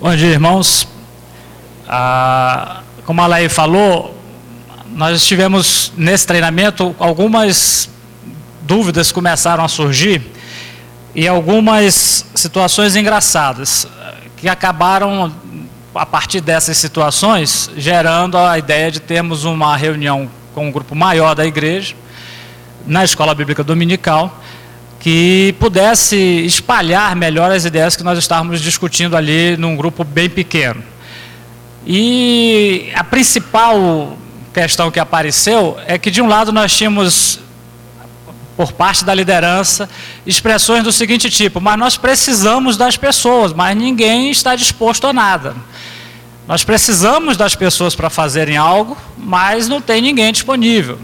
Bom dia, irmãos. Ah, como a Laí falou, nós tivemos nesse treinamento algumas dúvidas começaram a surgir e algumas situações engraçadas que acabaram a partir dessas situações gerando a ideia de termos uma reunião com um grupo maior da igreja na escola bíblica dominical que pudesse espalhar melhor as ideias que nós estávamos discutindo ali num grupo bem pequeno. E a principal questão que apareceu é que, de um lado, nós tínhamos, por parte da liderança, expressões do seguinte tipo: mas nós precisamos das pessoas, mas ninguém está disposto a nada. Nós precisamos das pessoas para fazerem algo, mas não tem ninguém disponível.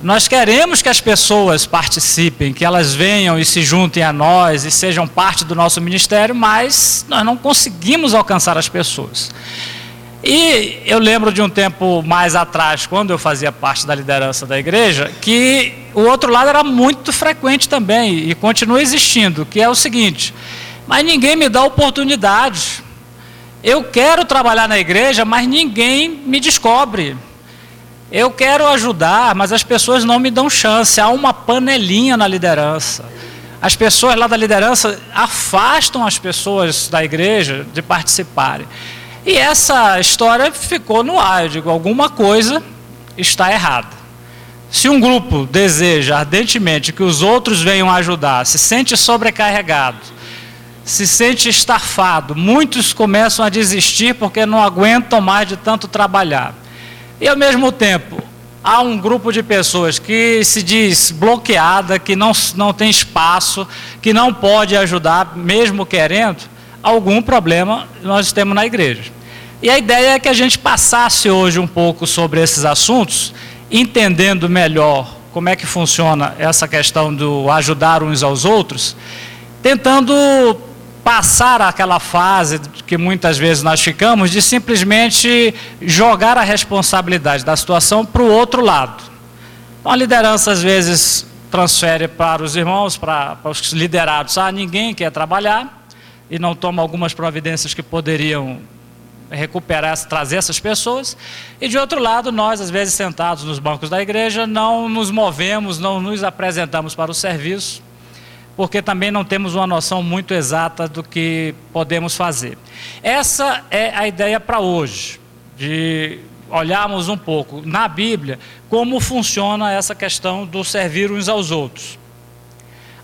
Nós queremos que as pessoas participem, que elas venham e se juntem a nós e sejam parte do nosso ministério, mas nós não conseguimos alcançar as pessoas. E eu lembro de um tempo mais atrás, quando eu fazia parte da liderança da igreja, que o outro lado era muito frequente também e continua existindo, que é o seguinte: mas ninguém me dá oportunidade. Eu quero trabalhar na igreja, mas ninguém me descobre. Eu quero ajudar, mas as pessoas não me dão chance. Há uma panelinha na liderança. As pessoas lá da liderança afastam as pessoas da igreja de participarem. E essa história ficou no ar. Eu digo, alguma coisa está errada. Se um grupo deseja ardentemente que os outros venham ajudar, se sente sobrecarregado, se sente estafado, muitos começam a desistir porque não aguentam mais de tanto trabalhar. E ao mesmo tempo, há um grupo de pessoas que se diz bloqueada, que não, não tem espaço, que não pode ajudar, mesmo querendo, algum problema nós temos na igreja. E a ideia é que a gente passasse hoje um pouco sobre esses assuntos, entendendo melhor como é que funciona essa questão do ajudar uns aos outros, tentando passar aquela fase que muitas vezes nós ficamos de simplesmente jogar a responsabilidade da situação para o outro lado. Então a liderança às vezes transfere para os irmãos, para, para os liderados, ah, ninguém quer trabalhar e não toma algumas providências que poderiam recuperar, trazer essas pessoas. E de outro lado, nós, às vezes sentados nos bancos da igreja, não nos movemos, não nos apresentamos para o serviço porque também não temos uma noção muito exata do que podemos fazer. Essa é a ideia para hoje, de olharmos um pouco na Bíblia como funciona essa questão do servir uns aos outros.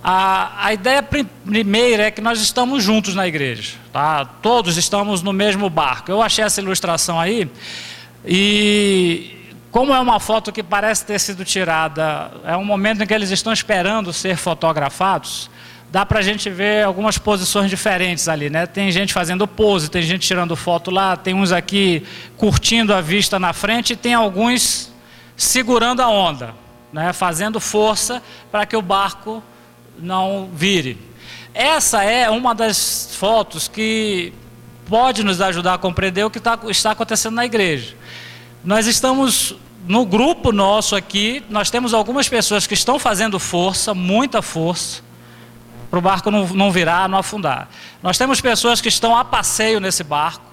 A, a ideia primeira é que nós estamos juntos na igreja, tá? todos estamos no mesmo barco. Eu achei essa ilustração aí e como é uma foto que parece ter sido tirada, é um momento em que eles estão esperando ser fotografados, dá para a gente ver algumas posições diferentes ali, né? Tem gente fazendo pose, tem gente tirando foto lá, tem uns aqui curtindo a vista na frente e tem alguns segurando a onda, né? Fazendo força para que o barco não vire. Essa é uma das fotos que pode nos ajudar a compreender o que tá, está acontecendo na igreja. Nós estamos no grupo nosso aqui, nós temos algumas pessoas que estão fazendo força, muita força, para o barco não, não virar, não afundar. Nós temos pessoas que estão a passeio nesse barco,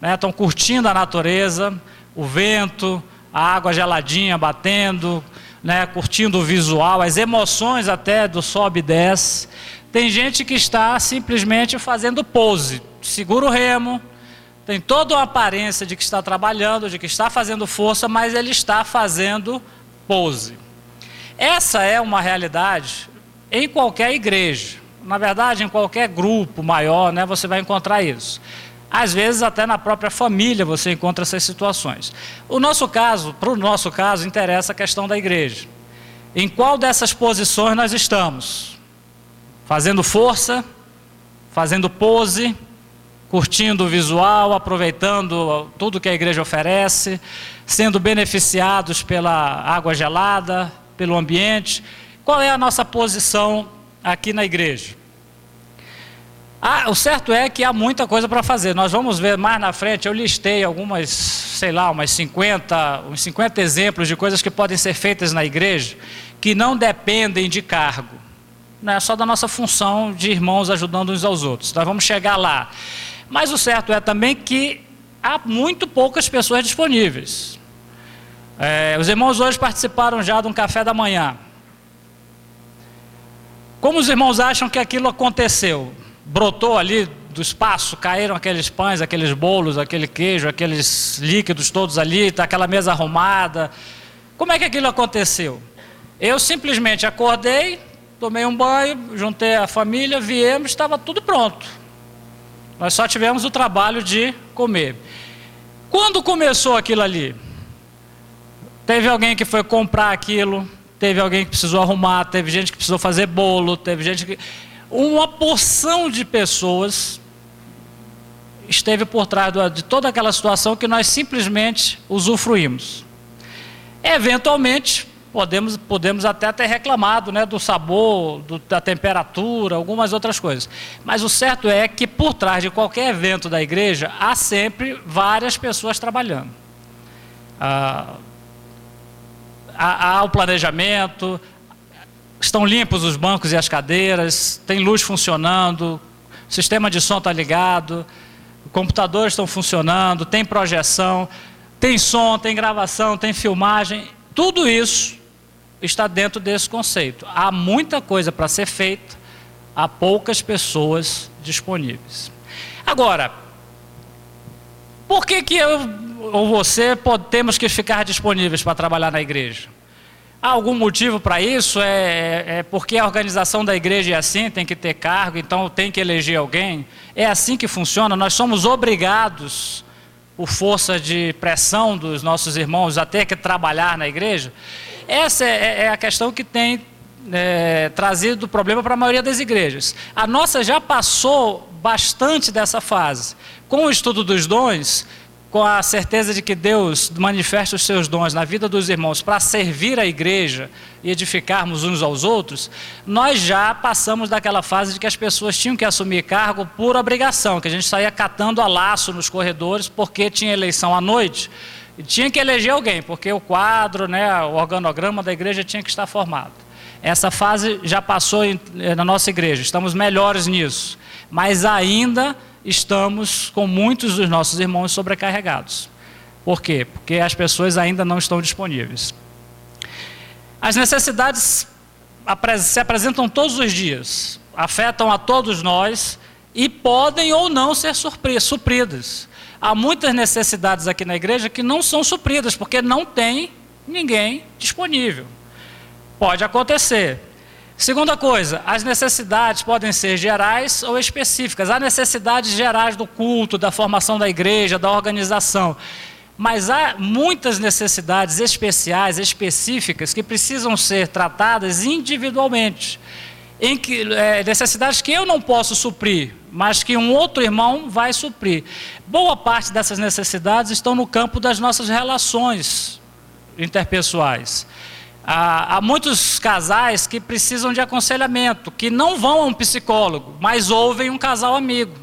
né, estão curtindo a natureza, o vento, a água geladinha batendo, né, curtindo o visual, as emoções até do sobe e desce. Tem gente que está simplesmente fazendo pose, segura o remo, tem toda uma aparência de que está trabalhando, de que está fazendo força, mas ele está fazendo pose. Essa é uma realidade em qualquer igreja. Na verdade, em qualquer grupo maior, né, você vai encontrar isso. Às vezes até na própria família você encontra essas situações. O nosso caso, para o nosso caso, interessa a questão da igreja. Em qual dessas posições nós estamos? Fazendo força, fazendo pose, curtindo o visual, aproveitando tudo que a igreja oferece, sendo beneficiados pela água gelada, pelo ambiente. Qual é a nossa posição aqui na igreja? Ah, o certo é que há muita coisa para fazer. Nós vamos ver mais na frente, eu listei algumas, sei lá, umas 50, uns 50 exemplos de coisas que podem ser feitas na igreja que não dependem de cargo. Não é só da nossa função de irmãos ajudando uns aos outros. Nós vamos chegar lá. Mas o certo é também que há muito poucas pessoas disponíveis. É, os irmãos hoje participaram já de um café da manhã. Como os irmãos acham que aquilo aconteceu? Brotou ali do espaço, caíram aqueles pães, aqueles bolos, aquele queijo, aqueles líquidos todos ali, está aquela mesa arrumada. Como é que aquilo aconteceu? Eu simplesmente acordei, tomei um banho, juntei a família, viemos, estava tudo pronto. Nós só tivemos o trabalho de comer. Quando começou aquilo ali? Teve alguém que foi comprar aquilo, teve alguém que precisou arrumar, teve gente que precisou fazer bolo, teve gente que. Uma porção de pessoas esteve por trás de toda aquela situação que nós simplesmente usufruímos. Eventualmente, podemos, podemos até ter reclamado né, do sabor, do, da temperatura, algumas outras coisas. Mas o certo é que por trás de qualquer evento da igreja há sempre várias pessoas trabalhando. Ah, há, há o planejamento, estão limpos os bancos e as cadeiras, tem luz funcionando, sistema de som está ligado, computadores estão funcionando, tem projeção, tem som, tem gravação, tem filmagem, tudo isso está dentro desse conceito. Há muita coisa para ser feita, há poucas pessoas disponíveis. Agora, por que, que eu ou você temos que ficar disponíveis para trabalhar na igreja? Há algum motivo para isso? É, é, é, porque a organização da igreja é assim, tem que ter cargo, então tem que eleger alguém? É assim que funciona? Nós somos obrigados, por força de pressão dos nossos irmãos, a ter que trabalhar na igreja? Essa é, é a questão que tem é, trazido problema para a maioria das igrejas. A nossa já passou bastante dessa fase. Com o estudo dos dons, com a certeza de que Deus manifesta os seus dons na vida dos irmãos para servir a igreja e edificarmos uns aos outros, nós já passamos daquela fase de que as pessoas tinham que assumir cargo por obrigação, que a gente saía catando a laço nos corredores porque tinha eleição à noite e tinha que eleger alguém, porque o quadro, né, o organograma da igreja tinha que estar formado. Essa fase já passou eh, na nossa igreja, estamos melhores nisso, mas ainda estamos com muitos dos nossos irmãos sobrecarregados. Por quê? Porque as pessoas ainda não estão disponíveis. As necessidades se apresentam todos os dias, afetam a todos nós e podem ou não ser supridas. Há muitas necessidades aqui na igreja que não são supridas, porque não tem ninguém disponível. Pode acontecer. Segunda coisa, as necessidades podem ser gerais ou específicas. Há necessidades gerais do culto, da formação da igreja, da organização. Mas há muitas necessidades especiais, específicas, que precisam ser tratadas individualmente. Em que, é, necessidades que eu não posso suprir, mas que um outro irmão vai suprir. Boa parte dessas necessidades estão no campo das nossas relações interpessoais. Há, muitos casais que precisam de aconselhamento, que não vão a um psicólogo, mas ouvem um casal amigo.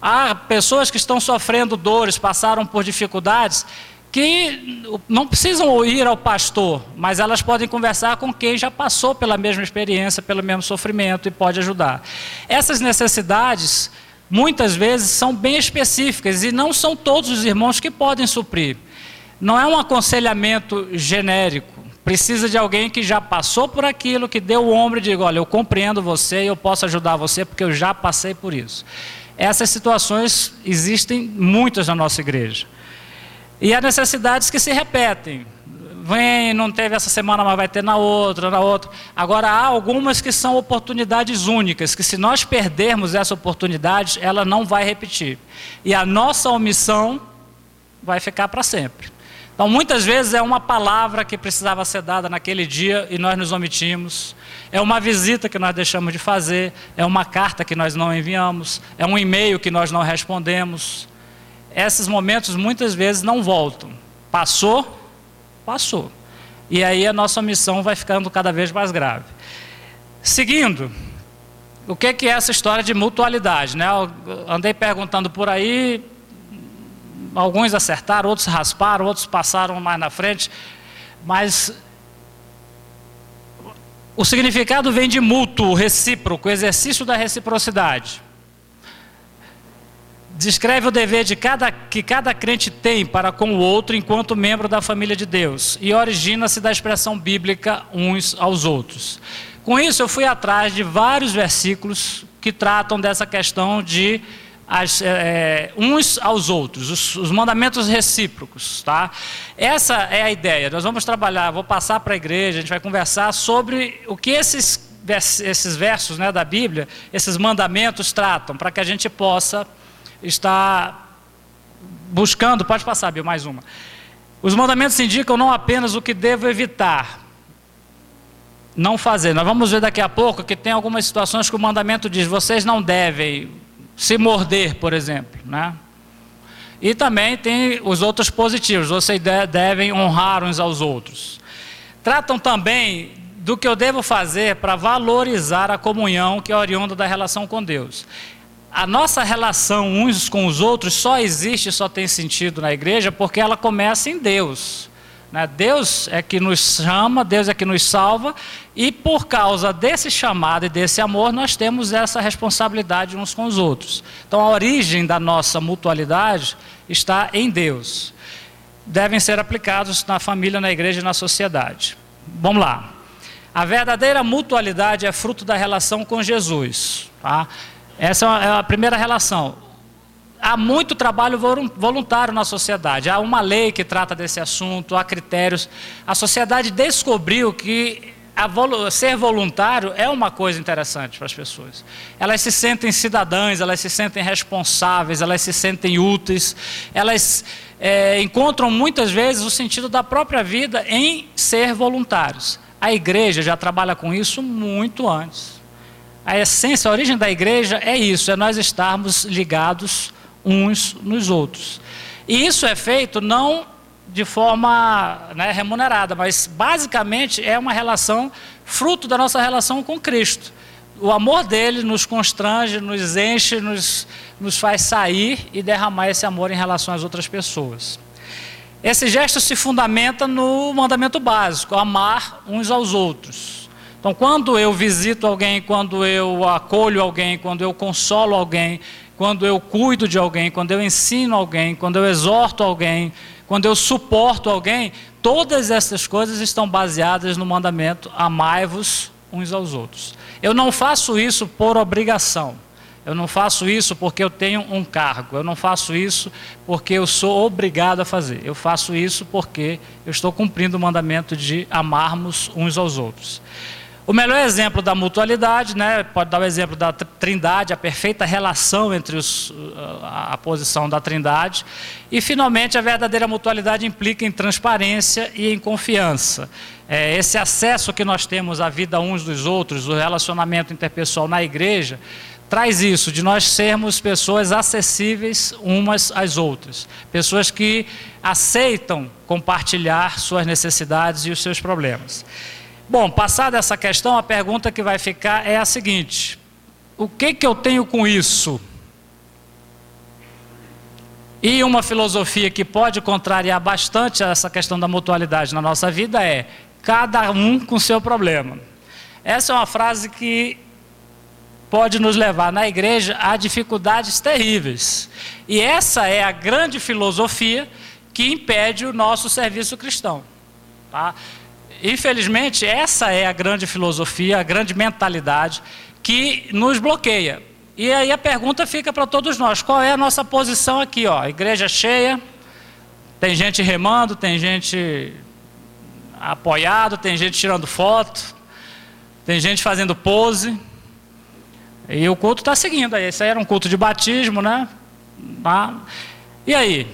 Há pessoas que estão sofrendo dores, passaram por dificuldades, que não precisam ir ao pastor, mas elas podem conversar com quem já passou pela mesma experiência, pelo mesmo sofrimento e pode ajudar. Essas necessidades, muitas vezes, são bem específicas e não são todos os irmãos que podem suprir. Não é um aconselhamento genérico. Precisa de alguém que já passou por aquilo, que deu o ombro e diga: Olha, eu compreendo você e eu posso ajudar você porque eu já passei por isso. Essas situações existem muitas na nossa igreja. E há necessidades que se repetem. Vem, não teve essa semana, mas vai ter na outra, na outra. Agora, há algumas que são oportunidades únicas, que se nós perdermos essa oportunidade, ela não vai repetir. E a nossa omissão vai ficar para sempre. Então, muitas vezes é uma palavra que precisava ser dada naquele dia e nós nos omitimos. É uma visita que nós deixamos de fazer. É uma carta que nós não enviamos. É um e-mail que nós não respondemos. Esses momentos muitas vezes não voltam. Passou, passou. E aí a nossa missão vai ficando cada vez mais grave. Seguindo, o que é essa história de mutualidade? Né? Andei perguntando por aí, alguns acertaram, outros rasparam, outros passaram mais na frente, mas o significado vem de mútuo, recíproco, exercício da reciprocidade. descreve o dever de cada, que cada crente tem para com o outro enquanto membro da família de Deus e origina-se da expressão bíblica uns aos outros. Com isso, eu fui atrás de vários versículos que tratam dessa questão de as, é, uns aos outros, os, os, mandamentos recíprocos, tá? Essa é a ideia. Nós vamos trabalhar, vou passar para a igreja, a gente vai conversar sobre o que esses, esses versos né, da Bíblia, esses mandamentos tratam, para que a gente possa está buscando, pode passar, Bill, mais uma. Os mandamentos indicam não apenas o que devo evitar, não fazer. Nós vamos ver daqui a pouco que tem algumas situações que o mandamento diz: vocês não devem se morder, por exemplo, né? E também tem os outros positivos, vocês devem honrar uns aos outros. Tratam também do que eu devo fazer para valorizar a comunhão que é oriunda da relação com Deus a nossa relação uns com os outros só existe, só tem sentido na igreja porque ela começa em Deus. Né? Deus é que nos chama, Deus é que nos salva, e por causa desse chamado e desse amor, nós temos essa responsabilidade uns com os outros. Então a origem da nossa mutualidade está em Deus. Devem ser aplicados na família, na igreja e na sociedade. Vamos lá. A verdadeira mutualidade é fruto da relação com Jesus. Tá? Essa é a primeira relação. Há muito trabalho voluntário na sociedade. Há uma lei que trata desse assunto, há critérios. A sociedade descobriu que ser voluntário é uma coisa interessante para as pessoas. Elas se sentem cidadãs, elas se sentem responsáveis, elas se sentem úteis, elas é, encontram muitas vezes o sentido da própria vida em ser voluntários. A igreja já trabalha com isso muito antes. A essência, a origem da igreja é isso, é nós estarmos ligados uns nos outros. E isso é feito não de forma né, remunerada, mas basicamente é uma relação fruto da nossa relação com Cristo. O amor dele nos constrange, nos enche, nos, nos faz sair e derramar esse amor em relação às outras pessoas. Esse gesto se fundamenta no mandamento básico, amar uns aos outros. Então, quando eu visito alguém, quando eu acolho alguém, quando eu consolo alguém, quando eu cuido de alguém, quando eu ensino alguém, quando eu exorto alguém, quando eu suporto alguém, todas essas coisas estão baseadas no mandamento: amai-vos uns aos outros. Eu não faço isso por obrigação. Eu não faço isso porque eu tenho um cargo. Eu não faço isso porque eu sou obrigado a fazer. Eu faço isso porque eu estou cumprindo o mandamento de amarmos uns aos outros. O melhor exemplo da mutualidade, né, pode dar o exemplo da trindade, a perfeita relação entre os, a, a posição da trindade. E, finalmente, a verdadeira mutualidade implica em transparência e em confiança. É, esse acesso que nós temos à vida uns dos outros, o relacionamento interpessoal na igreja, traz isso, de nós sermos pessoas acessíveis umas às outras. Pessoas que aceitam compartilhar suas necessidades e os seus problemas. Bom, passada essa questão, a pergunta que vai ficar é a seguinte: o que que eu tenho com isso? E uma filosofia que pode contrariar bastante essa questão da mutualidade na nossa vida é: cada um com seu problema. Essa é uma frase que pode nos levar na igreja a dificuldades terríveis. E essa é a grande filosofia que impede o nosso serviço cristão. Tá? Infelizmente, essa é a grande filosofia, a grande mentalidade que nos bloqueia. E aí a pergunta fica para todos nós: qual é a nossa posição aqui? Ó? Igreja cheia, tem gente remando, tem gente apoiado, tem gente tirando foto, tem gente fazendo pose. E o culto está seguindo aí. Esse aí era um culto de batismo, né? Tá? E aí?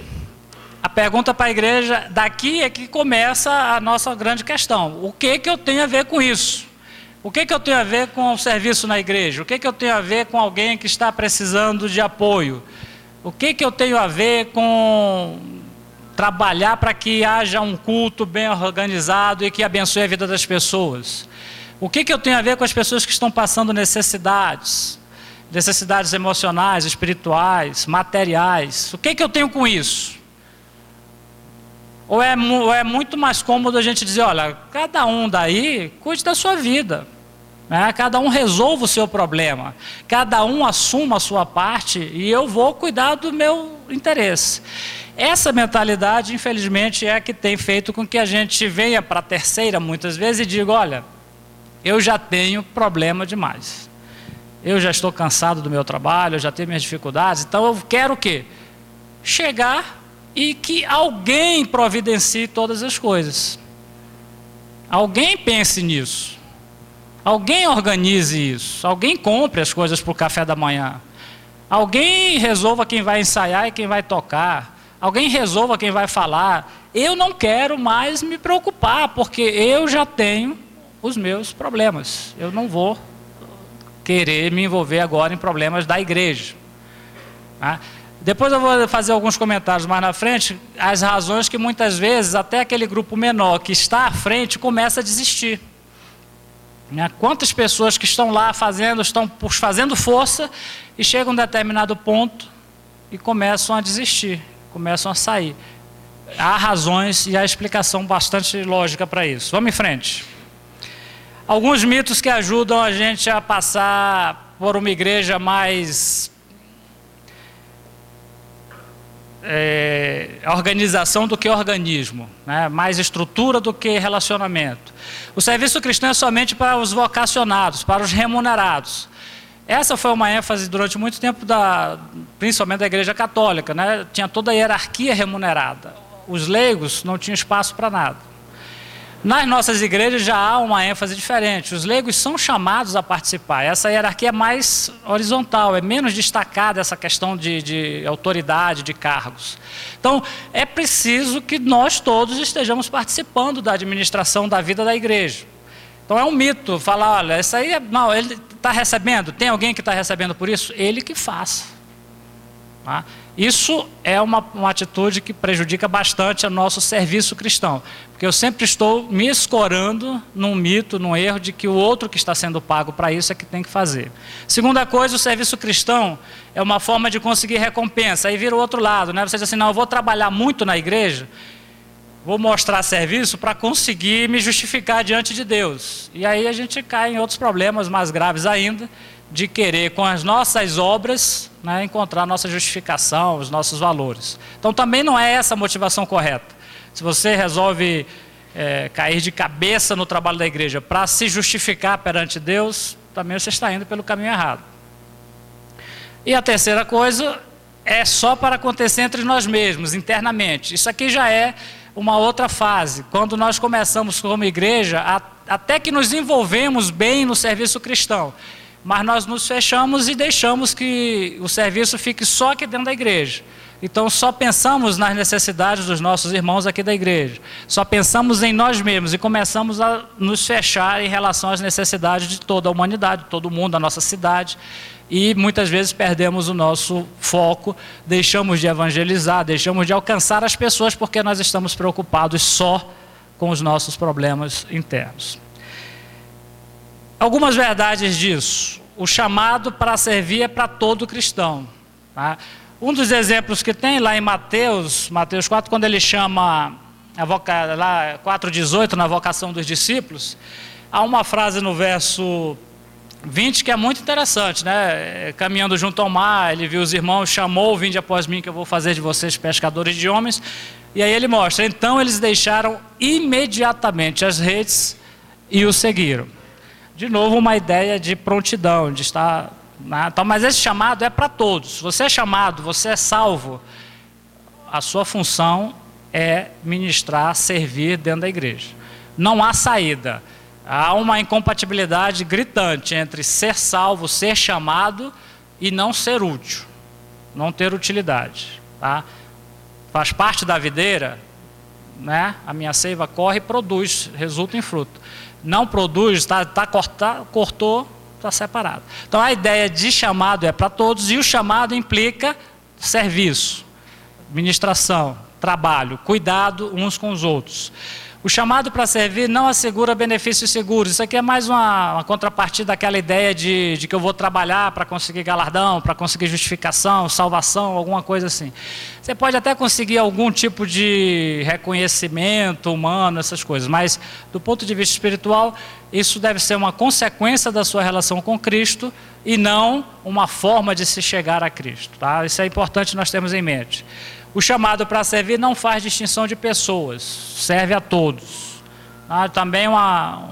A pergunta para a igreja daqui é que começa a nossa grande questão. O que, que eu tenho a ver com isso? O que, que eu tenho a ver com o serviço na igreja? O que, que eu tenho a ver com alguém que está precisando de apoio? O que, que eu tenho a ver com trabalhar para que haja um culto bem organizado e que abençoe a vida das pessoas? O que, que eu tenho a ver com as pessoas que estão passando necessidades? Necessidades emocionais, espirituais, materiais. O que, que eu tenho com isso? Ou é, ou é muito mais cômodo a gente dizer, olha, cada um daí cuide da sua vida. Né? Cada um resolva o seu problema, cada um assuma a sua parte e eu vou cuidar do meu interesse. Essa mentalidade, infelizmente, é a que tem feito com que a gente venha para a terceira muitas vezes e diga: olha, eu já tenho problema demais. Eu já estou cansado do meu trabalho, eu já tenho minhas dificuldades, então eu quero o quê? Chegar e que alguém providencie todas as coisas. Alguém pense nisso. Alguém organize isso. Alguém compre as coisas para o café da manhã. Alguém resolva quem vai ensaiar e quem vai tocar. Alguém resolva quem vai falar. Eu não quero mais me preocupar, porque eu já tenho os meus problemas. Eu não vou querer me envolver agora em problemas da igreja. Tá? Depois eu vou fazer alguns comentários mais na frente, as razões que muitas vezes até aquele grupo menor que está à frente começa a desistir. Né? Quantas pessoas que estão lá fazendo, estão fazendo força e chegam a um determinado ponto e começam a desistir, começam a sair. Há razões e há explicação bastante lógica para isso. Vamos em frente. Alguns mitos que ajudam a gente a passar por uma igreja mais é, organização do que organismo, né? mais estrutura do que relacionamento. O serviço cristão é somente para os vocacionados, para os remunerados. Essa foi uma ênfase durante muito tempo, da, principalmente da Igreja Católica, né? tinha toda a hierarquia remunerada. Os leigos não tinham espaço para nada. Nas nossas igrejas já há uma ênfase diferente. Os leigos são chamados a participar. Essa hierarquia é mais horizontal, é menos destacada essa questão de, de autoridade, de cargos. Então, é preciso que nós todos estejamos participando da administração da vida da igreja. Então, é um mito falar: olha, isso aí é. Não, ele está recebendo, tem alguém que está recebendo por isso? Ele que faça. Tá? Isso é uma, uma atitude que prejudica bastante o nosso serviço cristão, porque eu sempre estou me escorando num mito, num erro de que o outro que está sendo pago para isso é que tem que fazer. Segunda coisa, o serviço cristão é uma forma de conseguir recompensa. Aí vira o outro lado, né? Você diz assim, não, eu vou trabalhar muito na igreja, vou mostrar serviço para conseguir me justificar diante de Deus. E aí a gente cai em outros problemas mais graves ainda, de querer, com as nossas obras, né, encontrar nossa justificação, os nossos valores. Então também não é essa a motivação correta. Se você resolve é, cair de cabeça no trabalho da igreja para se justificar perante Deus, também você está indo pelo caminho errado. E a terceira coisa é só para acontecer entre nós mesmos, internamente. Isso aqui já é uma outra fase. Quando nós começamos como igreja, a, até que nos envolvemos bem no serviço cristão mas nós nos fechamos e deixamos que o serviço fique só aqui dentro da igreja. Então só pensamos nas necessidades dos nossos irmãos aqui da igreja. Só pensamos em nós mesmos e começamos a nos fechar em relação às necessidades de toda a humanidade, de todo mundo, da nossa cidade. E muitas vezes perdemos o nosso foco, deixamos de evangelizar, deixamos de alcançar as pessoas porque nós estamos preocupados só com os nossos problemas internos. Algumas verdades disso. O chamado para servir é para todo cristão. Tá? Um dos exemplos que tem lá em Mateus, Mateus 4, quando ele chama, a voca, lá 4,18, na vocação dos discípulos, há uma frase no verso 20 que é muito interessante, né? Caminhando junto ao mar, ele viu os irmãos, chamou, vinde após mim que eu vou fazer de vocês pescadores de homens. E aí ele mostra, então eles deixaram imediatamente as redes e o seguiram de novo, uma ideia de prontidão, de estar. Então, mas esse chamado é para todos. Você é chamado, você é salvo. A sua função é ministrar, servir dentro da igreja. Não há saída. Há uma incompatibilidade gritante entre ser salvo, ser chamado e não ser útil, não ter utilidade. Tá? Faz parte da videira, né? a minha seiva corre e produz, resulta em fruto não produz, tá, tá cortar, cortou, está separado. Então a ideia de chamado é para todos e o chamado implica serviço, ministração, trabalho, cuidado uns com os outros. O chamado para servir não assegura benefícios seguros. Isso aqui é mais uma, uma contrapartida daquela ideia de, de que eu vou trabalhar para conseguir galardão, para conseguir justificação, salvação, alguma coisa assim. Você pode até conseguir algum tipo de reconhecimento humano, essas coisas, mas do ponto de vista espiritual, isso deve ser uma consequência da sua relação com Cristo e não uma forma de se chegar a Cristo. Tá? Isso é importante nós termos em mente. O chamado para servir não faz distinção de pessoas, serve a todos. Ah, também uma,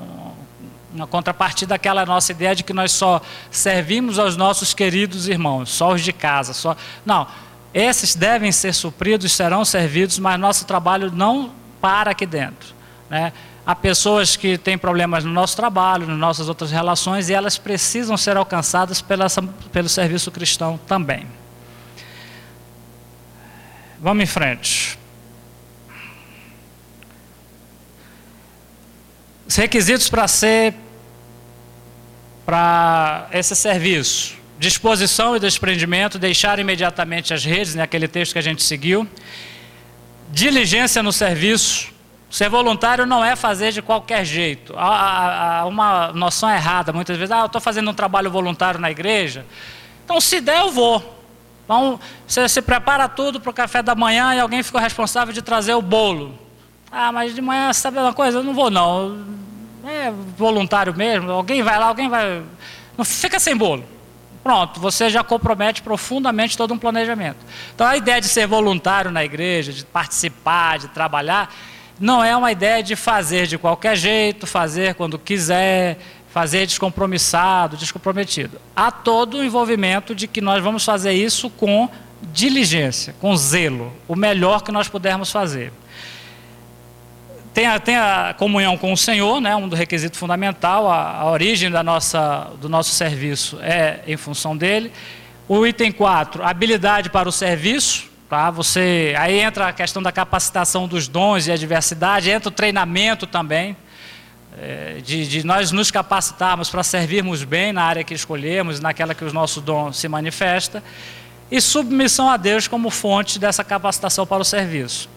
uma contrapartida daquela nossa ideia de que nós só servimos aos nossos queridos irmãos, só os de casa. Só... Não, esses devem ser supridos, serão servidos, mas nosso trabalho não para aqui dentro. Né? Há pessoas que têm problemas no nosso trabalho, nas nossas outras relações, e elas precisam ser alcançadas pela, pelo serviço cristão também. Vamos em frente. Os requisitos para ser para esse serviço: disposição e desprendimento, deixar imediatamente as redes, né, texto que a gente seguiu. Diligência no serviço. Ser voluntário não é fazer de qualquer jeito. Há, há uma noção errada muitas vezes. Ah, eu estou fazendo um trabalho voluntário na igreja. Então, se der, eu vou. Então, você se prepara tudo para o café da manhã e alguém ficou responsável de trazer o bolo. Ah, mas de manhã, sabe uma coisa? Eu não vou não. É voluntário mesmo. Alguém vai lá, alguém vai. Não fica sem bolo. Pronto, você já compromete profundamente todo um planejamento. Então, a ideia de ser voluntário na igreja, de participar, de trabalhar, não é uma ideia de fazer de qualquer jeito, fazer quando quiser, fazer descompromissado, descomprometido. Há todo o envolvimento de que nós vamos fazer isso com diligência, com zelo, o melhor que nós pudermos fazer. Tem a, tem a comunhão com o Senhor, né, um do requisito fundamental, a, a origem da nossa, do nosso serviço é em função dele. O item 4, habilidade para o serviço, tá? Você, aí entra a questão da capacitação dos dons e a diversidade, entra o treinamento também, é, de, de, nós nos capacitarmos para servirmos bem na área que escolhemos, naquela que o nosso dom se manifesta, e submissão a Deus como fonte dessa capacitação para o serviço.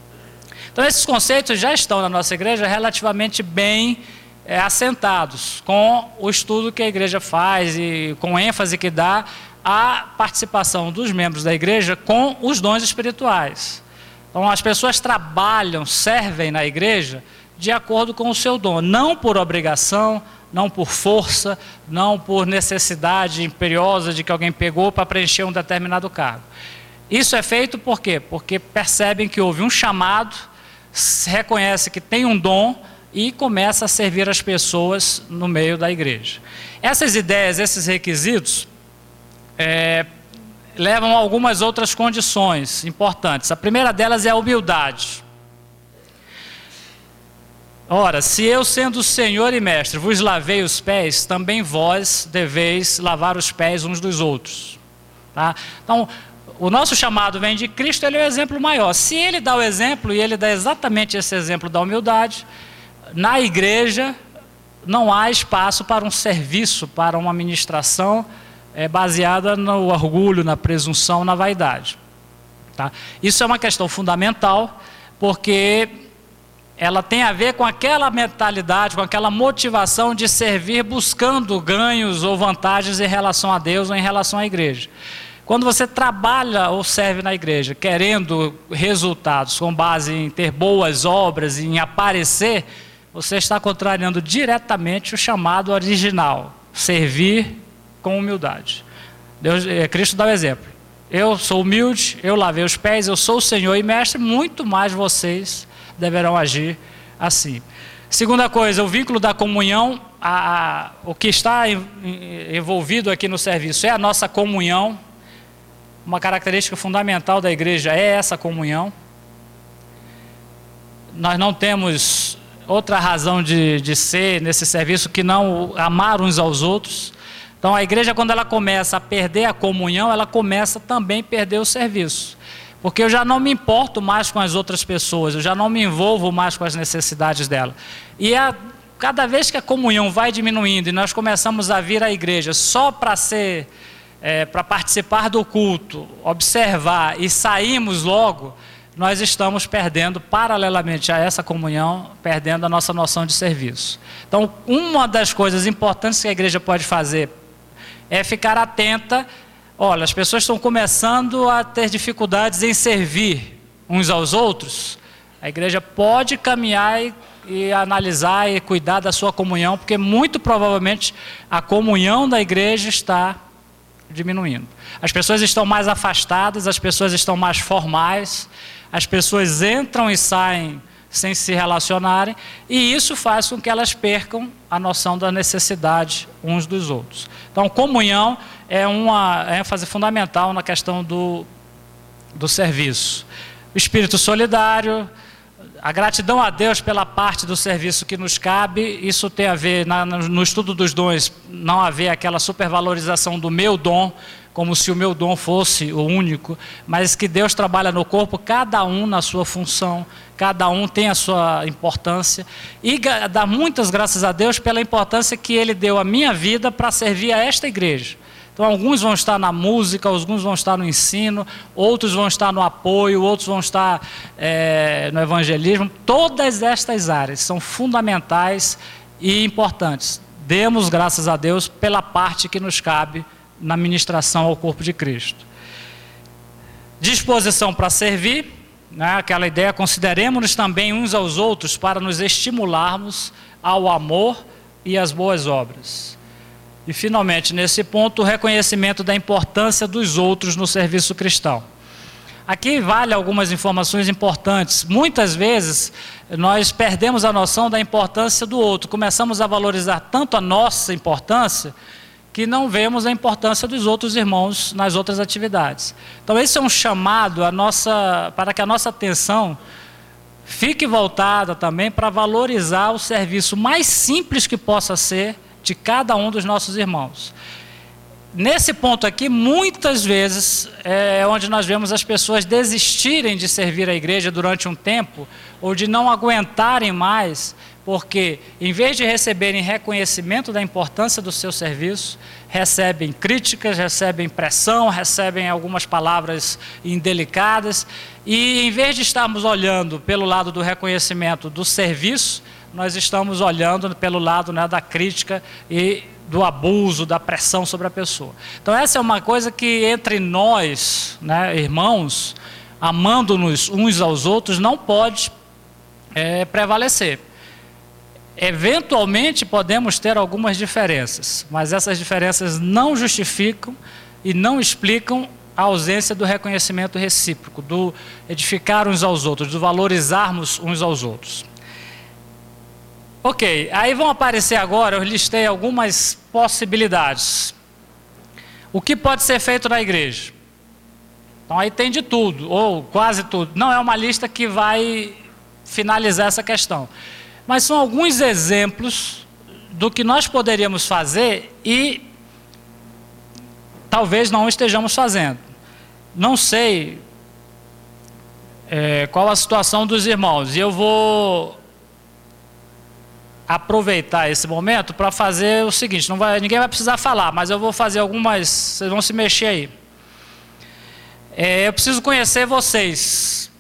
Então, esses conceitos já estão na nossa igreja relativamente bem é, assentados, com o estudo que a igreja faz e com ênfase que dá à participação dos membros da igreja com os dons espirituais. Então, as pessoas trabalham, servem na igreja de acordo com o seu dom, não por obrigação, não por força, não por necessidade imperiosa de que alguém pegou para preencher um determinado cargo. Isso é feito por quê? Porque percebem que houve um chamado, reconhece que tem um dom e começa a servir as pessoas no meio da igreja. Essas ideias, esses requisitos, é, levam a algumas outras condições importantes. A primeira delas é a humildade. Ora, se eu, sendo Senhor e Mestre, vos lavei os pés, também vós deveis lavar os pés uns dos outros. Tá? Então, o nosso chamado vem de Cristo, ele é o exemplo maior. Se ele dá o exemplo, e ele dá exatamente esse exemplo da humildade, na igreja não há espaço para um serviço, para uma ministração é, baseada no orgulho, na presunção, na vaidade. Tá? Isso é uma questão fundamental, porque ela tem a ver com aquela mentalidade, com aquela motivação de servir buscando ganhos ou vantagens em relação a Deus ou em relação à igreja. Quando você trabalha ou serve na igreja querendo resultados com base em ter boas obras, em aparecer, você está contrariando diretamente o chamado original, servir com humildade. Deus, é, Cristo dá o exemplo. Eu sou humilde, eu lavei os pés, eu sou o Senhor e mestre, muito mais vocês deverão agir assim. Segunda coisa, o vínculo da comunhão, a, a, o que está envolvido aqui no serviço é a nossa comunhão. Uma característica fundamental da igreja é essa comunhão. Nós não temos outra razão de, de ser nesse serviço que não amar uns aos outros. Então a igreja, quando ela começa a perder a comunhão, ela começa também a perder o serviço. Porque eu já não me importo mais com as outras pessoas, eu já não me envolvo mais com as necessidades dela. E a, cada vez que a comunhão vai diminuindo e nós começamos a vir à igreja só para ser, é, para participar do culto, observar e saímos logo, nós estamos perdendo, paralelamente a essa comunhão, perdendo a nossa noção de serviço. Então, uma das coisas importantes que a igreja pode fazer é ficar atenta. Olha, as pessoas estão começando a ter dificuldades em servir uns aos outros. A igreja pode caminhar e, e analisar e cuidar da sua comunhão, porque muito provavelmente a comunhão da igreja está diminuindo. As pessoas estão mais afastadas, as pessoas estão mais formais, as pessoas entram e saem sem se relacionarem, e isso faz com que elas percam a noção da necessidade uns dos outros. Então, comunhão é uma ênfase fundamental na questão do, do serviço. O espírito solidário, a gratidão a Deus pela parte do serviço que nos cabe, isso tem a ver, na, no estudo dos dons, não haver aquela supervalorização do meu dom, como se o meu dom fosse o único, mas que Deus trabalha no corpo, cada um na sua função, cada um tem a sua importância, e dá muitas graças a Deus pela importância que Ele deu à minha vida para servir a esta igreja. Então, alguns vão estar na música, alguns vão estar no ensino, outros vão estar no apoio, outros vão estar é, no evangelismo. Todas estas áreas são fundamentais e importantes. Demos graças a Deus pela parte que nos cabe na ministração ao corpo de Cristo. Disposição para servir, né, aquela ideia, consideremos-nos também uns aos outros para nos estimularmos ao amor e às boas obras. E, finalmente, nesse ponto, o reconhecimento da importância dos outros no serviço cristão. Aqui vale algumas informações importantes. Muitas vezes nós perdemos a noção da importância do outro, começamos a valorizar tanto a nossa importância que não vemos a importância dos outros irmãos nas outras atividades. Então esse é um chamado a nossa, para que a nossa atenção fique voltada também para valorizar o serviço mais simples que possa ser de cada um dos nossos irmãos. Nesse ponto aqui, muitas vezes é onde nós vemos as pessoas desistirem de servir a igreja durante um tempo, ou de não aguentarem mais, porque em vez de receberem reconhecimento da importância do seu serviço, recebem críticas, recebem pressão, recebem algumas palavras indelicadas, e em vez de estarmos olhando pelo lado do reconhecimento do serviço, nós estamos olhando pelo lado né, da crítica e do abuso, da pressão sobre a pessoa. Então, essa é uma coisa que entre nós, né, irmãos, amando-nos uns aos outros, não pode é, prevalecer. Eventualmente podemos ter algumas diferenças, mas essas diferenças não justificam e não explicam a ausência do reconhecimento recíproco, do edificar uns aos outros, do valorizarmos uns aos outros. Ok, aí vão aparecer agora, eu listei algumas possibilidades. O que pode ser feito na igreja? Então aí tem de tudo, ou quase tudo. Não é uma lista que vai finalizar essa questão. Mas são alguns exemplos do que nós poderíamos fazer e talvez não estejamos fazendo. Não sei é, qual a situação dos irmãos, e eu vou aproveitar esse momento para fazer o seguinte: não vai, ninguém vai precisar falar, mas eu vou fazer algumas. Vocês vão se mexer aí. É, eu preciso conhecer vocês.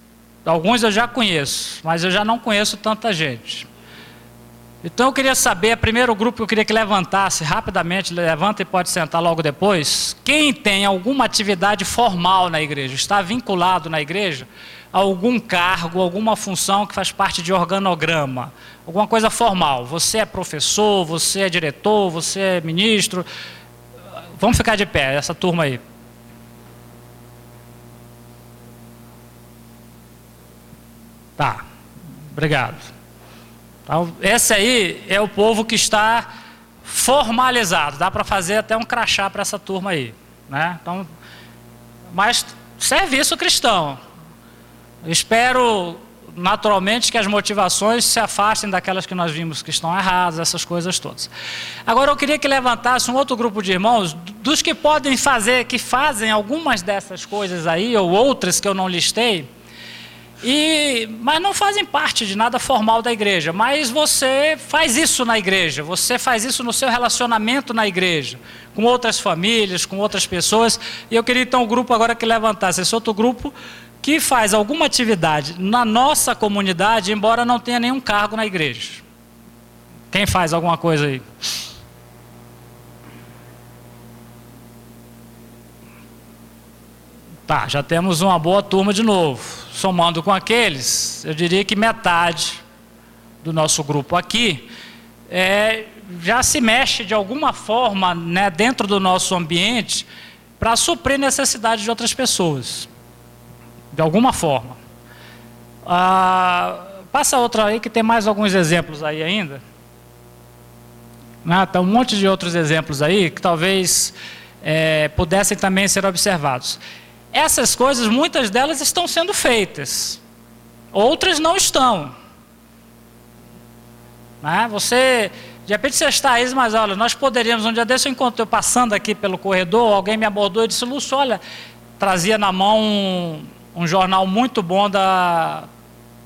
Alguns eu já conheço, mas eu já não conheço tanta gente. Então eu queria saber, primeiro grupo que eu queria que levantasse rapidamente, levanta e pode sentar logo depois. Quem tem alguma atividade formal na igreja, está vinculado na igreja a algum cargo, alguma função que faz parte de organograma, alguma coisa formal. Você é professor, você é diretor, você é ministro. Vamos ficar de pé, essa turma aí. Tá, obrigado. Então, esse aí é o povo que está formalizado. Dá para fazer até um crachá para essa turma aí. Né? Então, mas serviço cristão. espero naturalmente que as motivações se afastem daquelas que nós vimos que estão erradas, essas coisas todas. Agora eu queria que levantasse um outro grupo de irmãos, dos que podem fazer, que fazem algumas dessas coisas aí, ou outras que eu não listei, e, mas não fazem parte de nada formal da igreja. Mas você faz isso na igreja, você faz isso no seu relacionamento na igreja, com outras famílias, com outras pessoas. E eu queria então o um grupo agora que levantasse esse outro grupo que faz alguma atividade na nossa comunidade, embora não tenha nenhum cargo na igreja? Quem faz alguma coisa aí? Tá, já temos uma boa turma de novo. Somando com aqueles, eu diria que metade do nosso grupo aqui é, já se mexe de alguma forma né, dentro do nosso ambiente para suprir necessidade de outras pessoas. De alguma forma. Ah, passa outra aí que tem mais alguns exemplos aí ainda. Né, tem um monte de outros exemplos aí que talvez é, pudessem também ser observados. Essas coisas, muitas delas estão sendo feitas, outras não estão. Né? Você, de repente você está aí, mas olha, nós poderíamos, um dia desse eu encontrei, passando aqui pelo corredor, alguém me abordou e disse, Lúcio, olha, trazia na mão um, um jornal muito bom da,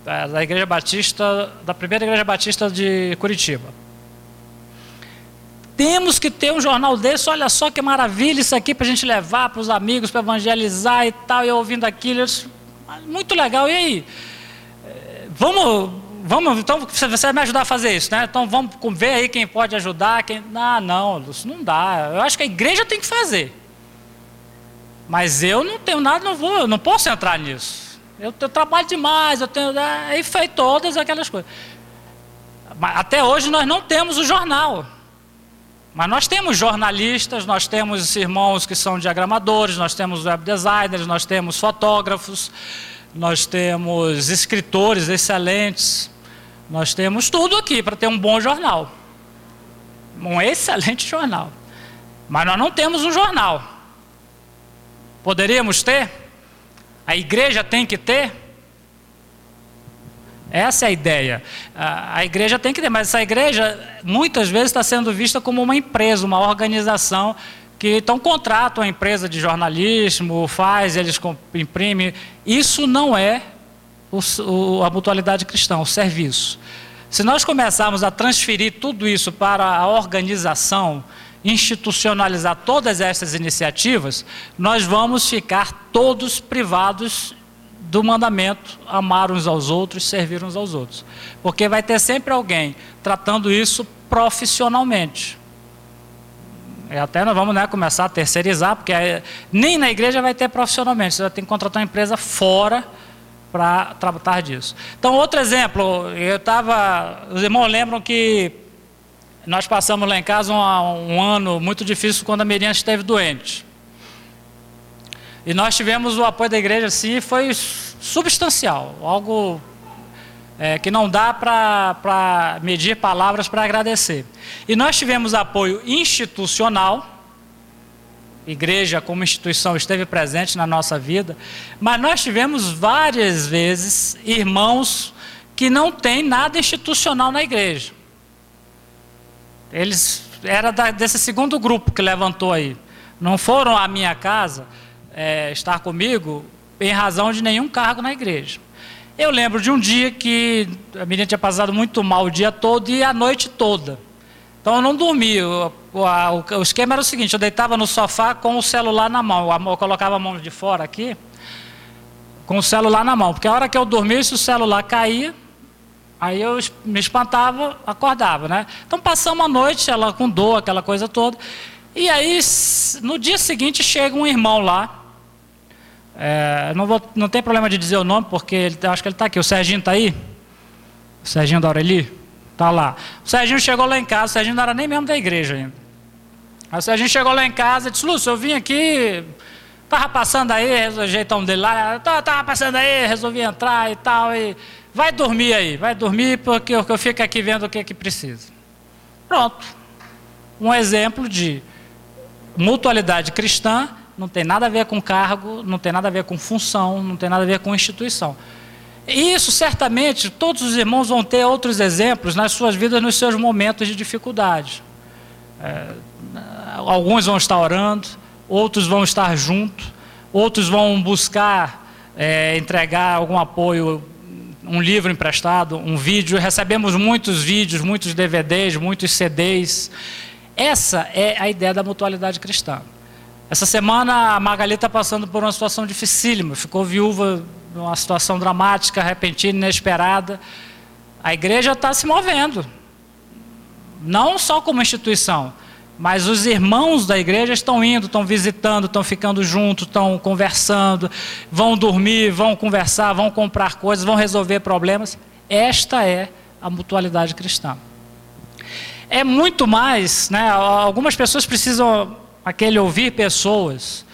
da Igreja Batista, da primeira Igreja Batista de Curitiba. Temos que ter um jornal desse, olha só que maravilha isso aqui para a gente levar para os amigos, para evangelizar e tal, e eu ouvindo aquilo, disse, muito legal, e aí? Eh, vamos, vamos, então você vai me ajudar a fazer isso, né? Então vamos ver aí quem pode ajudar, quem. Ah, não, isso não dá. Eu acho que a igreja tem que fazer. Mas eu não tenho nada, não vou, não posso entrar nisso. Eu, eu trabalho demais, eu tenho. Aí ah, fez todas aquelas coisas. Até hoje nós não temos o jornal. Mas nós temos jornalistas, nós temos irmãos que são diagramadores, nós temos web designers, nós temos fotógrafos, nós temos escritores excelentes, nós temos tudo aqui para ter um bom jornal. Um excelente jornal. Mas nós não temos um jornal. Poderíamos ter? A igreja tem que ter? Essa é a ideia. A igreja tem que ter, mas essa igreja muitas vezes está sendo vista como uma empresa, uma organização que então contrata uma empresa de jornalismo, faz, eles imprimem. Isso não é o, a mutualidade cristã, o serviço. Se nós começarmos a transferir tudo isso para a organização, institucionalizar todas essas iniciativas, nós vamos ficar todos privados do mandamento amar uns aos outros, servir uns aos outros. Porque vai ter sempre alguém tratando isso profissionalmente. E até nós vamos né, começar a terceirizar, porque nem na igreja vai ter profissionalmente, você vai ter que contratar uma empresa fora para tratar disso. Então, outro exemplo, eu estava. Os irmãos lembram que nós passamos lá em casa um, um ano muito difícil quando a Miriam esteve doente. E nós tivemos o apoio da igreja, assim, foi substancial, algo é, que não dá para medir palavras para agradecer. E nós tivemos apoio institucional, igreja como instituição esteve presente na nossa vida, mas nós tivemos várias vezes irmãos que não têm nada institucional na igreja. Eles era da, desse segundo grupo que levantou aí. Não foram à minha casa é, estar comigo em razão de nenhum cargo na igreja. Eu lembro de um dia que a menina tinha passado muito mal o dia todo e a noite toda. Então eu não dormia. O, o, o, esquema era o seguinte: eu deitava no sofá com o celular na mão. Eu colocava a mão de fora aqui, com o celular na mão. Porque a hora que eu dormia, se o celular caía, aí eu me espantava, acordava, né? Então passamos a noite, ela com dor, aquela coisa toda. E aí, no dia seguinte, chega um irmão lá é, não, vou, não tem problema de dizer o nome, porque ele, acho que ele está aqui. O Serginho está aí? O Serginho da Aureli? Está lá. O Serginho chegou lá em casa, o Serginho não era nem mesmo da igreja ainda. Aí o Serginho chegou lá em casa e disse, Lúcio, eu vim aqui, estava passando aí, resolvi dele lá, estava passando aí, resolvi entrar e tal, e vai dormir aí, vai dormir porque eu, eu fico aqui vendo o que, é que precisa. Pronto. Um exemplo de mutualidade cristã não tem nada a ver com cargo, não tem nada a ver com função, não tem nada a ver com instituição. E isso certamente todos os irmãos vão ter outros exemplos nas suas vidas, nos seus momentos de dificuldade. É, alguns vão estar orando, outros vão estar junto, outros vão buscar é, entregar algum apoio, um livro emprestado, um vídeo. Recebemos muitos vídeos, muitos DVDs, muitos CDs. Essa é a ideia da mutualidade cristã. Essa semana a Magali está passando por uma situação dificílima, ficou viúva numa situação dramática, repentina, inesperada, a igreja está se movendo. Não só como instituição, mas os irmãos da igreja estão indo, estão visitando, estão ficando juntos, estão conversando, vão dormir, vão conversar, vão comprar coisas, vão resolver problemas. Esta é a mutualidade cristã. É muito mais, né? Algumas pessoas precisam aquele ouvir pessoas.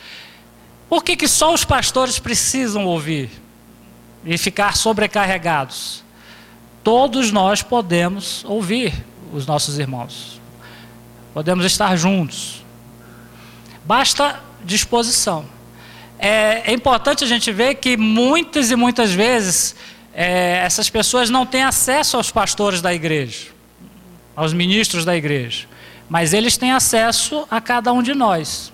Por que, que só os pastores precisam ouvir e ficar sobrecarregados? Todos nós podemos ouvir os nossos irmãos. Podemos estar juntos. Basta disposição. É, é importante a gente ver que muitas e muitas vezes é, essas pessoas não têm acesso aos pastores da igreja, aos ministros da igreja, mas eles têm acesso a cada um de nós.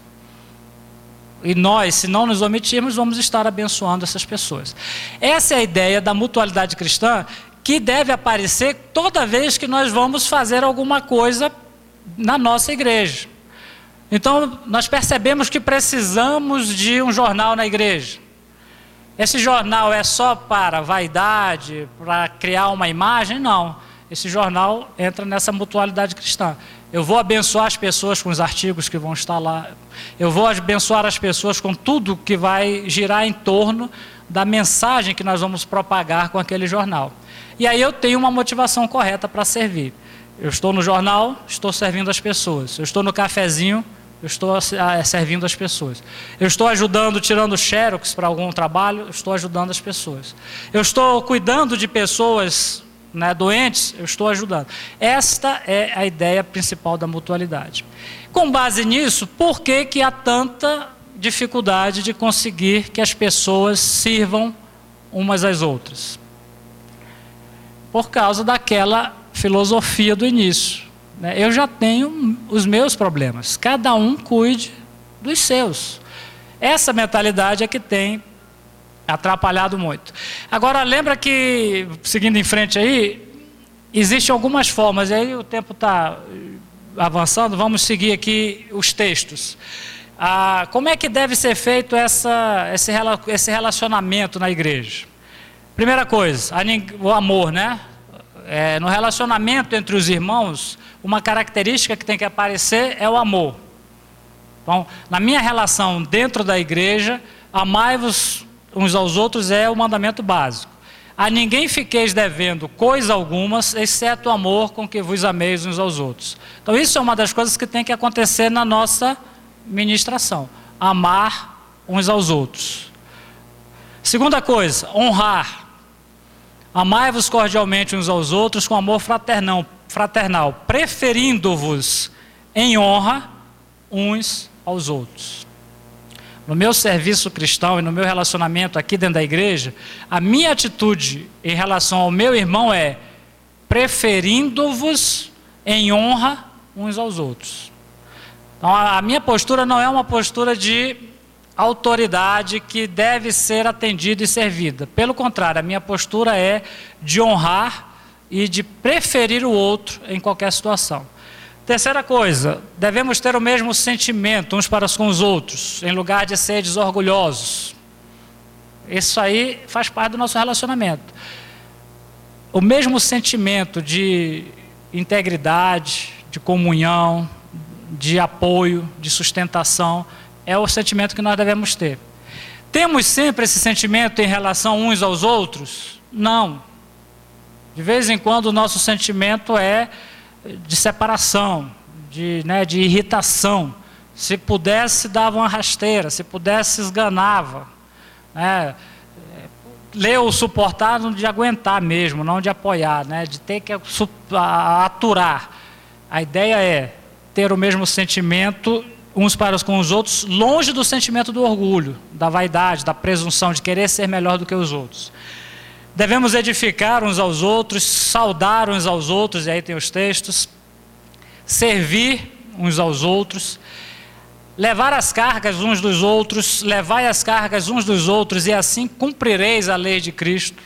E nós, se não nos omitirmos, vamos estar abençoando essas pessoas. Essa é a ideia da mutualidade cristã que deve aparecer toda vez que nós vamos fazer alguma coisa na nossa igreja. Então, nós percebemos que precisamos de um jornal na igreja. Esse jornal é só para vaidade, para criar uma imagem? Não. Esse jornal entra nessa mutualidade cristã. Eu vou abençoar as pessoas com os artigos que vão estar lá. Eu vou abençoar as pessoas com tudo que vai girar em torno da mensagem que nós vamos propagar com aquele jornal. E aí eu tenho uma motivação correta para servir. Eu estou no jornal, estou servindo as pessoas. Eu estou no cafezinho, eu estou servindo as pessoas. Eu estou ajudando, tirando xerox para algum trabalho, eu estou ajudando as pessoas. Eu estou cuidando de pessoas né, doentes, eu estou ajudando. Esta é a ideia principal da mutualidade. Com base nisso, por que, que há tanta dificuldade de conseguir que as pessoas sirvam umas às outras? por causa daquela filosofia do início. Né? Eu já tenho os meus problemas, cada um cuide dos seus. Essa mentalidade é que tem atrapalhado muito. Agora, lembra que, seguindo em frente aí, existem algumas formas, e aí o tempo está avançando, vamos seguir aqui os textos. Ah, como é que deve ser feito essa, esse relacionamento na igreja? Primeira coisa, o amor, né? É, no relacionamento entre os irmãos, uma característica que tem que aparecer é o amor. Então, na minha relação dentro da igreja, amai-vos uns aos outros é o mandamento básico. A ninguém fiqueis devendo coisa alguma, exceto o amor com que vos ameis uns aos outros. Então, isso é uma das coisas que tem que acontecer na nossa ministração: amar uns aos outros. Segunda coisa, honrar. Amai-vos cordialmente uns aos outros com amor fraternal, fraternal preferindo-vos em honra uns aos outros. No meu serviço cristão e no meu relacionamento aqui dentro da igreja, a minha atitude em relação ao meu irmão é preferindo-vos em honra uns aos outros. Então, a minha postura não é uma postura de autoridade que deve ser atendida e servida. Pelo contrário, a minha postura é de honrar e de preferir o outro em qualquer situação. Terceira coisa, devemos ter o mesmo sentimento uns para com os outros, em lugar de ser desorgulhosos. Isso aí faz parte do nosso relacionamento. O mesmo sentimento de integridade, de comunhão, de apoio, de sustentação é o sentimento que nós devemos ter. Temos sempre esse sentimento em relação uns aos outros? Não. De vez em quando o nosso sentimento é de separação, de, né, de irritação. Se pudesse, dava uma rasteira, se pudesse, esganava. Né? Ler ou suportar, não de aguentar mesmo, não de apoiar, né? de ter que aturar. A ideia é ter o mesmo sentimento uns para com os outros, longe do sentimento do orgulho, da vaidade, da presunção de querer ser melhor do que os outros. Devemos edificar uns aos outros, saudar uns aos outros, e aí tem os textos, servir uns aos outros, levar as cargas uns dos outros, levai as cargas uns dos outros, e assim cumprireis a lei de Cristo.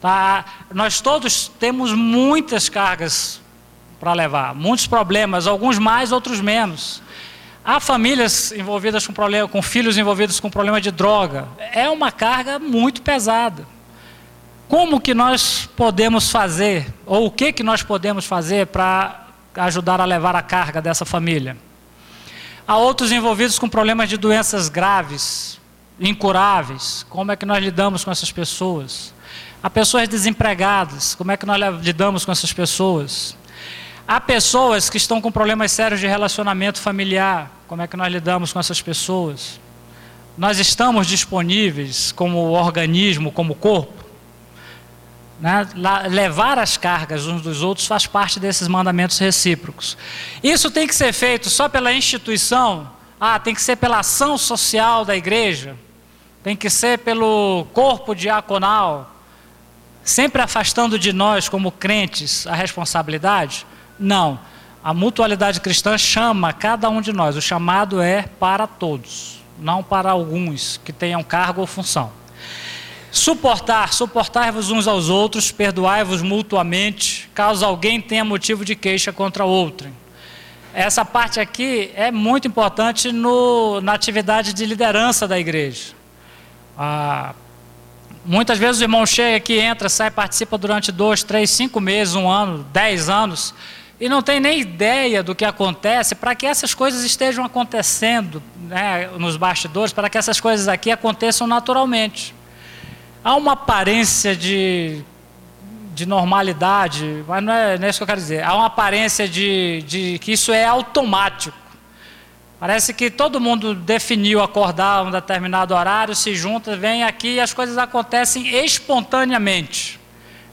Tá? Nós todos temos muitas cargas para levar, muitos problemas, alguns mais, outros menos. Há famílias envolvidas com problema, com filhos envolvidos com problema de droga. É uma carga muito pesada. Como que nós podemos fazer, ou o que que nós podemos fazer para ajudar a levar a carga dessa família? Há outros envolvidos com problemas de doenças graves, incuráveis. Como é que nós lidamos com essas pessoas? Há pessoas desempregadas. Como é que nós lidamos com essas pessoas? Há pessoas que estão com problemas sérios de relacionamento familiar. Como é que nós lidamos com essas pessoas? Nós estamos disponíveis como organismo, como corpo? Né? Levar as cargas uns dos outros faz parte desses mandamentos recíprocos. Isso tem que ser feito só pela instituição? Ah, tem que ser pela ação social da igreja? Tem que ser pelo corpo diaconal? Sempre afastando de nós, como crentes, a responsabilidade? Não. A mutualidade cristã chama cada um de nós. O chamado é para todos, não para alguns que tenham cargo ou função. Suportar, suportar-vos uns aos outros, perdoai-vos mutuamente, caso alguém tenha motivo de queixa contra outro. Essa parte aqui é muito importante no, na atividade de liderança da igreja. Ah, muitas vezes o irmão chega aqui, entra, sai, participa durante dois, três, cinco meses, um ano, dez anos e não tem nem ideia do que acontece para que essas coisas estejam acontecendo né, nos bastidores, para que essas coisas aqui aconteçam naturalmente. Há uma aparência de, de normalidade, mas não é, não é isso que eu quero dizer. Há uma aparência de, de que isso é automático. Parece que todo mundo definiu acordar um determinado horário, se junta, vem aqui e as coisas acontecem espontaneamente.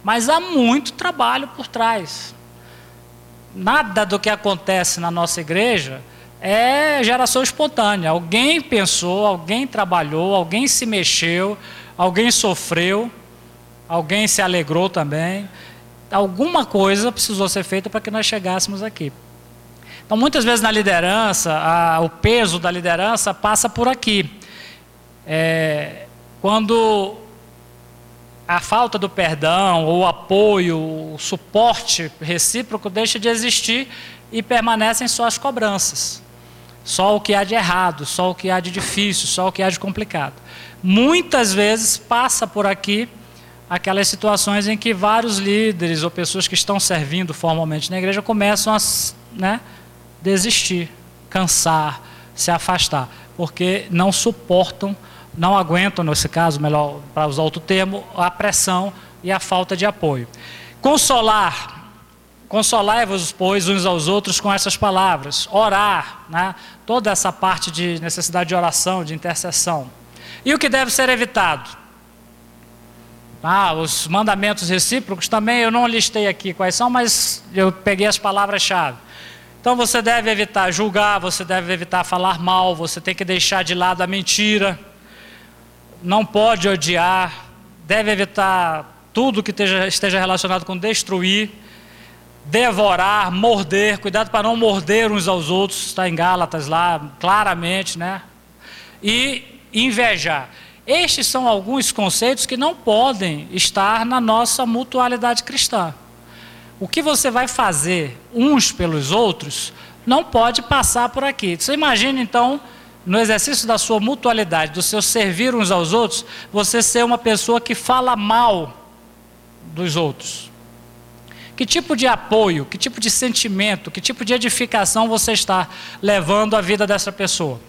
Mas há muito trabalho por trás nada do que acontece na nossa igreja é geração espontânea. Alguém pensou, alguém trabalhou, alguém se mexeu, alguém sofreu, alguém se alegrou também. Alguma coisa precisou ser feita para que nós chegássemos aqui. Então, muitas vezes na liderança, a, o peso da liderança passa por aqui. É, quando a falta do perdão, ou o apoio, o suporte recíproco deixa de existir e permanecem só as cobranças. Só o que há de errado, só o que há de difícil, só o que há de complicado. Muitas vezes passa por aqui aquelas situações em que vários líderes ou pessoas que estão servindo formalmente na igreja começam a né, desistir, cansar, se afastar, porque não suportam não aguentam, nesse caso, melhor para usar outro termo, a pressão e a falta de apoio. Consolar, consolai-vos, pois, uns aos outros com essas palavras. Orar, né? toda essa parte de necessidade de oração, de intercessão. E o que deve ser evitado? Ah, os mandamentos recíprocos também eu não listei aqui quais são, mas eu peguei as palavras-chave. Então você deve evitar julgar, você deve evitar falar mal, você tem que deixar de lado a mentira não pode odiar, deve evitar tudo que esteja, relacionado com destruir, devorar, morder, cuidado para não morder uns aos outros, está em Gálatas lá, claramente, né? E invejar. Estes são alguns conceitos que não podem estar na nossa mutualidade cristã. O que você vai fazer uns pelos outros não pode passar por aqui. Você imagina então no exercício da sua mutualidade, do seu servir uns aos outros, você ser uma pessoa que fala mal dos outros. Que tipo de apoio, que tipo de sentimento, que tipo de edificação você está levando à vida dessa pessoa?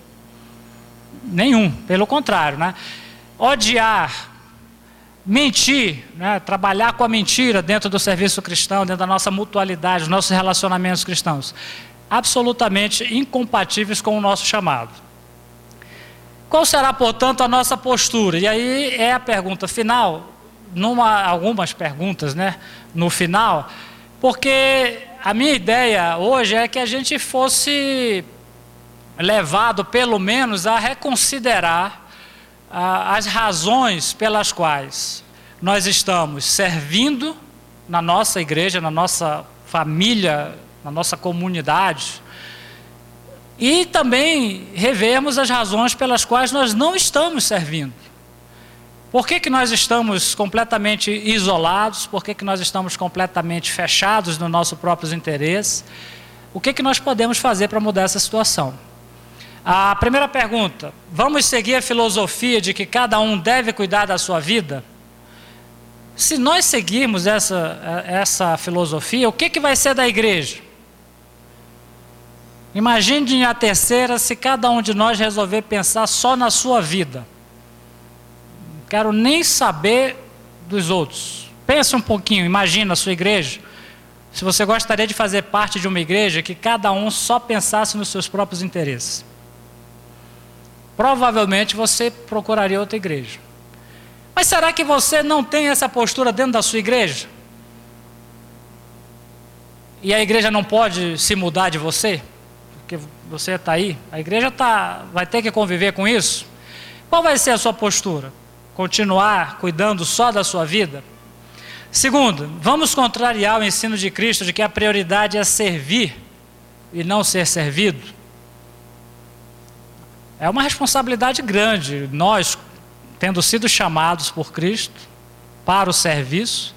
Nenhum, pelo contrário, né? Odiar, mentir, né? trabalhar com a mentira dentro do serviço cristão, dentro da nossa mutualidade, dos nossos relacionamentos cristãos, absolutamente incompatíveis com o nosso chamado. Qual será, portanto, a nossa postura? E aí é a pergunta final, numa, algumas perguntas, né, no final, porque a minha ideia hoje é que a gente fosse levado, pelo menos, a reconsiderar ah, as razões pelas quais nós estamos servindo na nossa igreja, na nossa família, na nossa comunidade, e também revermos as razões pelas quais nós não estamos servindo. Por que, que nós estamos completamente isolados? Por que, que nós estamos completamente fechados no nosso próprios interesses? O que, que nós podemos fazer para mudar essa situação? A primeira pergunta: vamos seguir a filosofia de que cada um deve cuidar da sua vida? Se nós seguirmos essa, essa filosofia, o que, que vai ser da igreja? Imagine a terceira se cada um de nós resolver pensar só na sua vida. Não quero nem saber dos outros. Pense um pouquinho, imagine a sua igreja. Se você gostaria de fazer parte de uma igreja que cada um só pensasse nos seus próprios interesses. Provavelmente você procuraria outra igreja. Mas será que você não tem essa postura dentro da sua igreja? E a igreja não pode se mudar de você? porque você está aí, a igreja tá, vai ter que conviver com isso. Qual vai ser a sua postura? Continuar cuidando só da sua vida? Segundo, vamos contrariar o ensino de Cristo de que a prioridade é servir e não ser servido? É uma responsabilidade grande, nós, tendo sido chamados por Cristo para o serviço,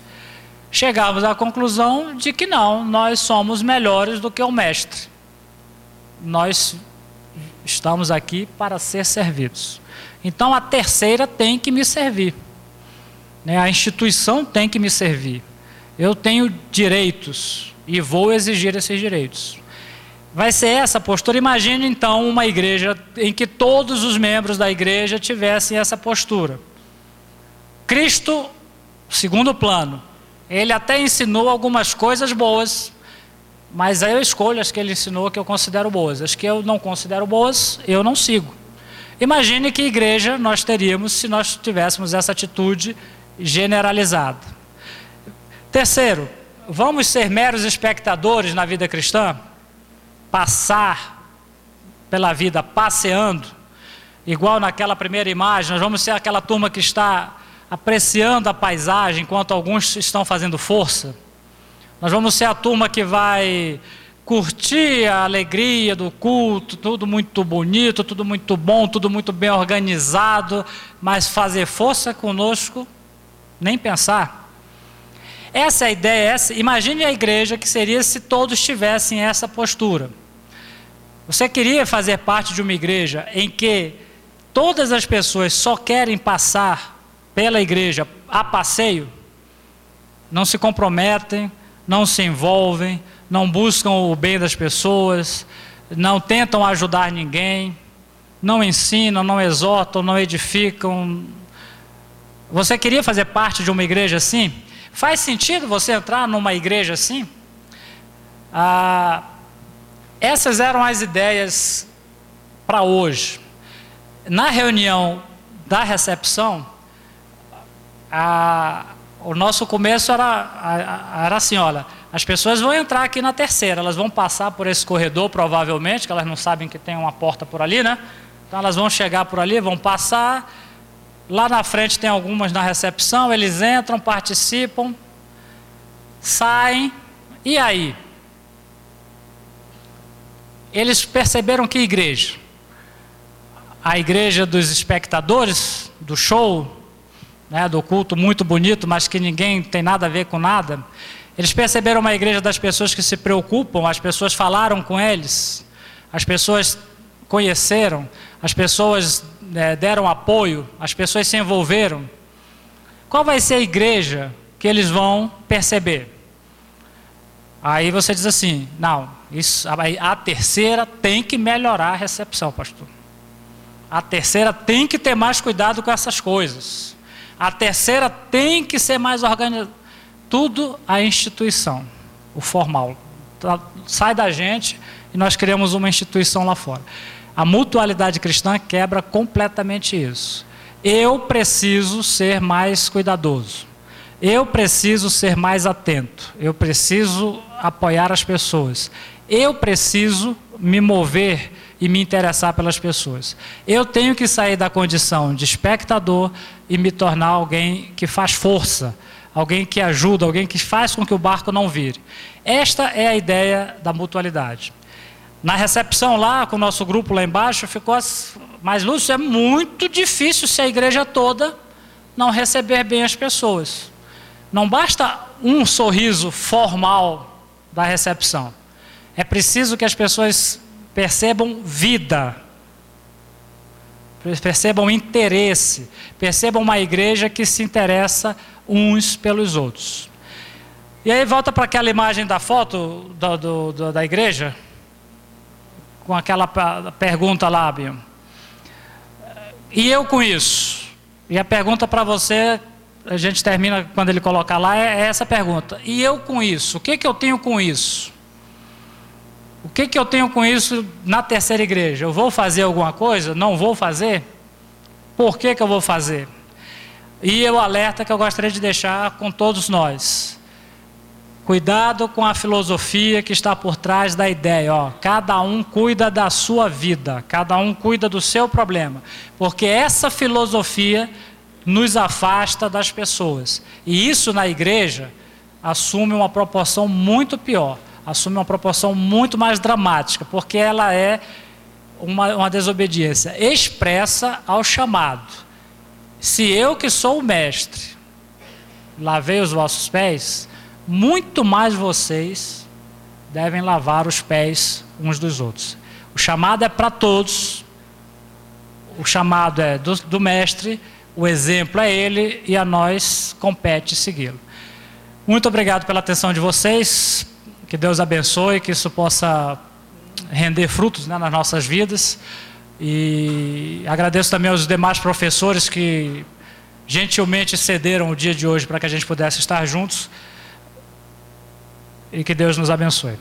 chegamos à conclusão de que não, nós somos melhores do que o Mestre nós estamos aqui para ser servidos. Então a terceira tem que me servir. Né? A instituição tem que me servir. Eu tenho direitos e vou exigir esses direitos. Vai ser essa postura. Imagine então uma igreja em que todos os membros da igreja tivessem essa postura. Cristo, segundo plano, ele até ensinou algumas coisas boas, mas aí eu escolho as que ele ensinou que eu considero boas. As que eu não considero boas, eu não sigo. Imagine que igreja nós teríamos se nós tivéssemos essa atitude generalizada. Terceiro, vamos ser meros espectadores na vida cristã? Passar pela vida passeando, igual naquela primeira imagem, nós vamos ser aquela turma que está apreciando a paisagem enquanto alguns estão fazendo força? Nós vamos ser a turma que vai curtir a alegria do culto, tudo muito bonito, tudo muito bom, tudo muito bem organizado, mas fazer força conosco, nem pensar. Essa é a ideia, essa, imagine a igreja que seria se todos tivessem essa postura. Você queria fazer parte de uma igreja em que todas as pessoas só querem passar pela igreja a passeio, não se comprometem, não se envolvem, não buscam o bem das pessoas, não tentam ajudar ninguém, não ensinam, não exortam, não edificam. Você queria fazer parte de uma igreja assim? Faz sentido você entrar numa igreja assim? Ah, essas eram as ideias para hoje. Na reunião da recepção, a, o nosso começo era, era assim, olha, as pessoas vão entrar aqui na terceira, elas vão passar por esse corredor provavelmente, que elas não sabem que tem uma porta por ali, né? Então elas vão chegar por ali, vão passar. Lá na frente tem algumas na recepção, eles entram, participam, saem, e aí? Eles perceberam que igreja? A igreja dos espectadores do show, né, do culto muito bonito, mas que ninguém tem nada a ver com nada. Eles perceberam uma igreja das pessoas que se preocupam, as pessoas falaram com eles, as pessoas conheceram, as pessoas é, deram apoio, as pessoas se envolveram. Qual vai ser a igreja que eles vão perceber? Aí você diz assim: não, isso, a, terceira tem que melhorar a recepção, pastor. A terceira tem que ter mais cuidado com essas coisas. A terceira tem que ser mais organizada. Tudo a instituição, o formal. Tá, sai da gente e nós criamos uma instituição lá fora. A mutualidade cristã quebra completamente isso. Eu preciso ser mais cuidadoso. Eu preciso ser mais atento. Eu preciso apoiar as pessoas. Eu preciso me mover e me interessar pelas pessoas. Eu tenho que sair da condição de espectador e me tornar alguém que faz força, alguém que ajuda, alguém que faz com que o barco não vire. Esta é a ideia da mutualidade. Na recepção lá, com o nosso grupo lá embaixo, ficou. Mas, Lúcio, é muito difícil se a igreja toda não receber bem as pessoas. Não basta um sorriso formal da recepção. É preciso que as pessoas percebam vida percebam interesse, percebam uma igreja que se interessa uns pelos outros. E aí volta para aquela imagem da foto do, do, do, da igreja, com aquela pergunta lá. E eu com isso? E a pergunta para você, a gente termina quando ele colocar lá, é essa pergunta. E eu com isso? O que, que eu tenho com isso? O que, que eu tenho com isso na terceira igreja? Eu vou fazer alguma coisa? Não vou fazer? Por que, que eu vou fazer? E o alerta que eu gostaria de deixar com todos nós. Cuidado com a filosofia que está por trás da ideia. Ó, cada um cuida da sua vida, cada um cuida do seu problema. Porque essa filosofia nos afasta das pessoas. E isso na igreja assume uma proporção muito pior, assume uma proporção muito mais dramática, porque ela é uma, uma desobediência expressa ao chamado. Se eu que sou o mestre lavei os vossos pés, muito mais vocês devem lavar os pés uns dos outros. O chamado é para todos, o chamado é do, do, mestre, o exemplo é ele e a nós compete segui-lo. Muito obrigado pela atenção de vocês, que Deus abençoe, que isso possa render frutos né, nas nossas vidas. E agradeço também aos demais professores que gentilmente cederam o dia de hoje para que a gente pudesse estar juntos e que Deus nos abençoe.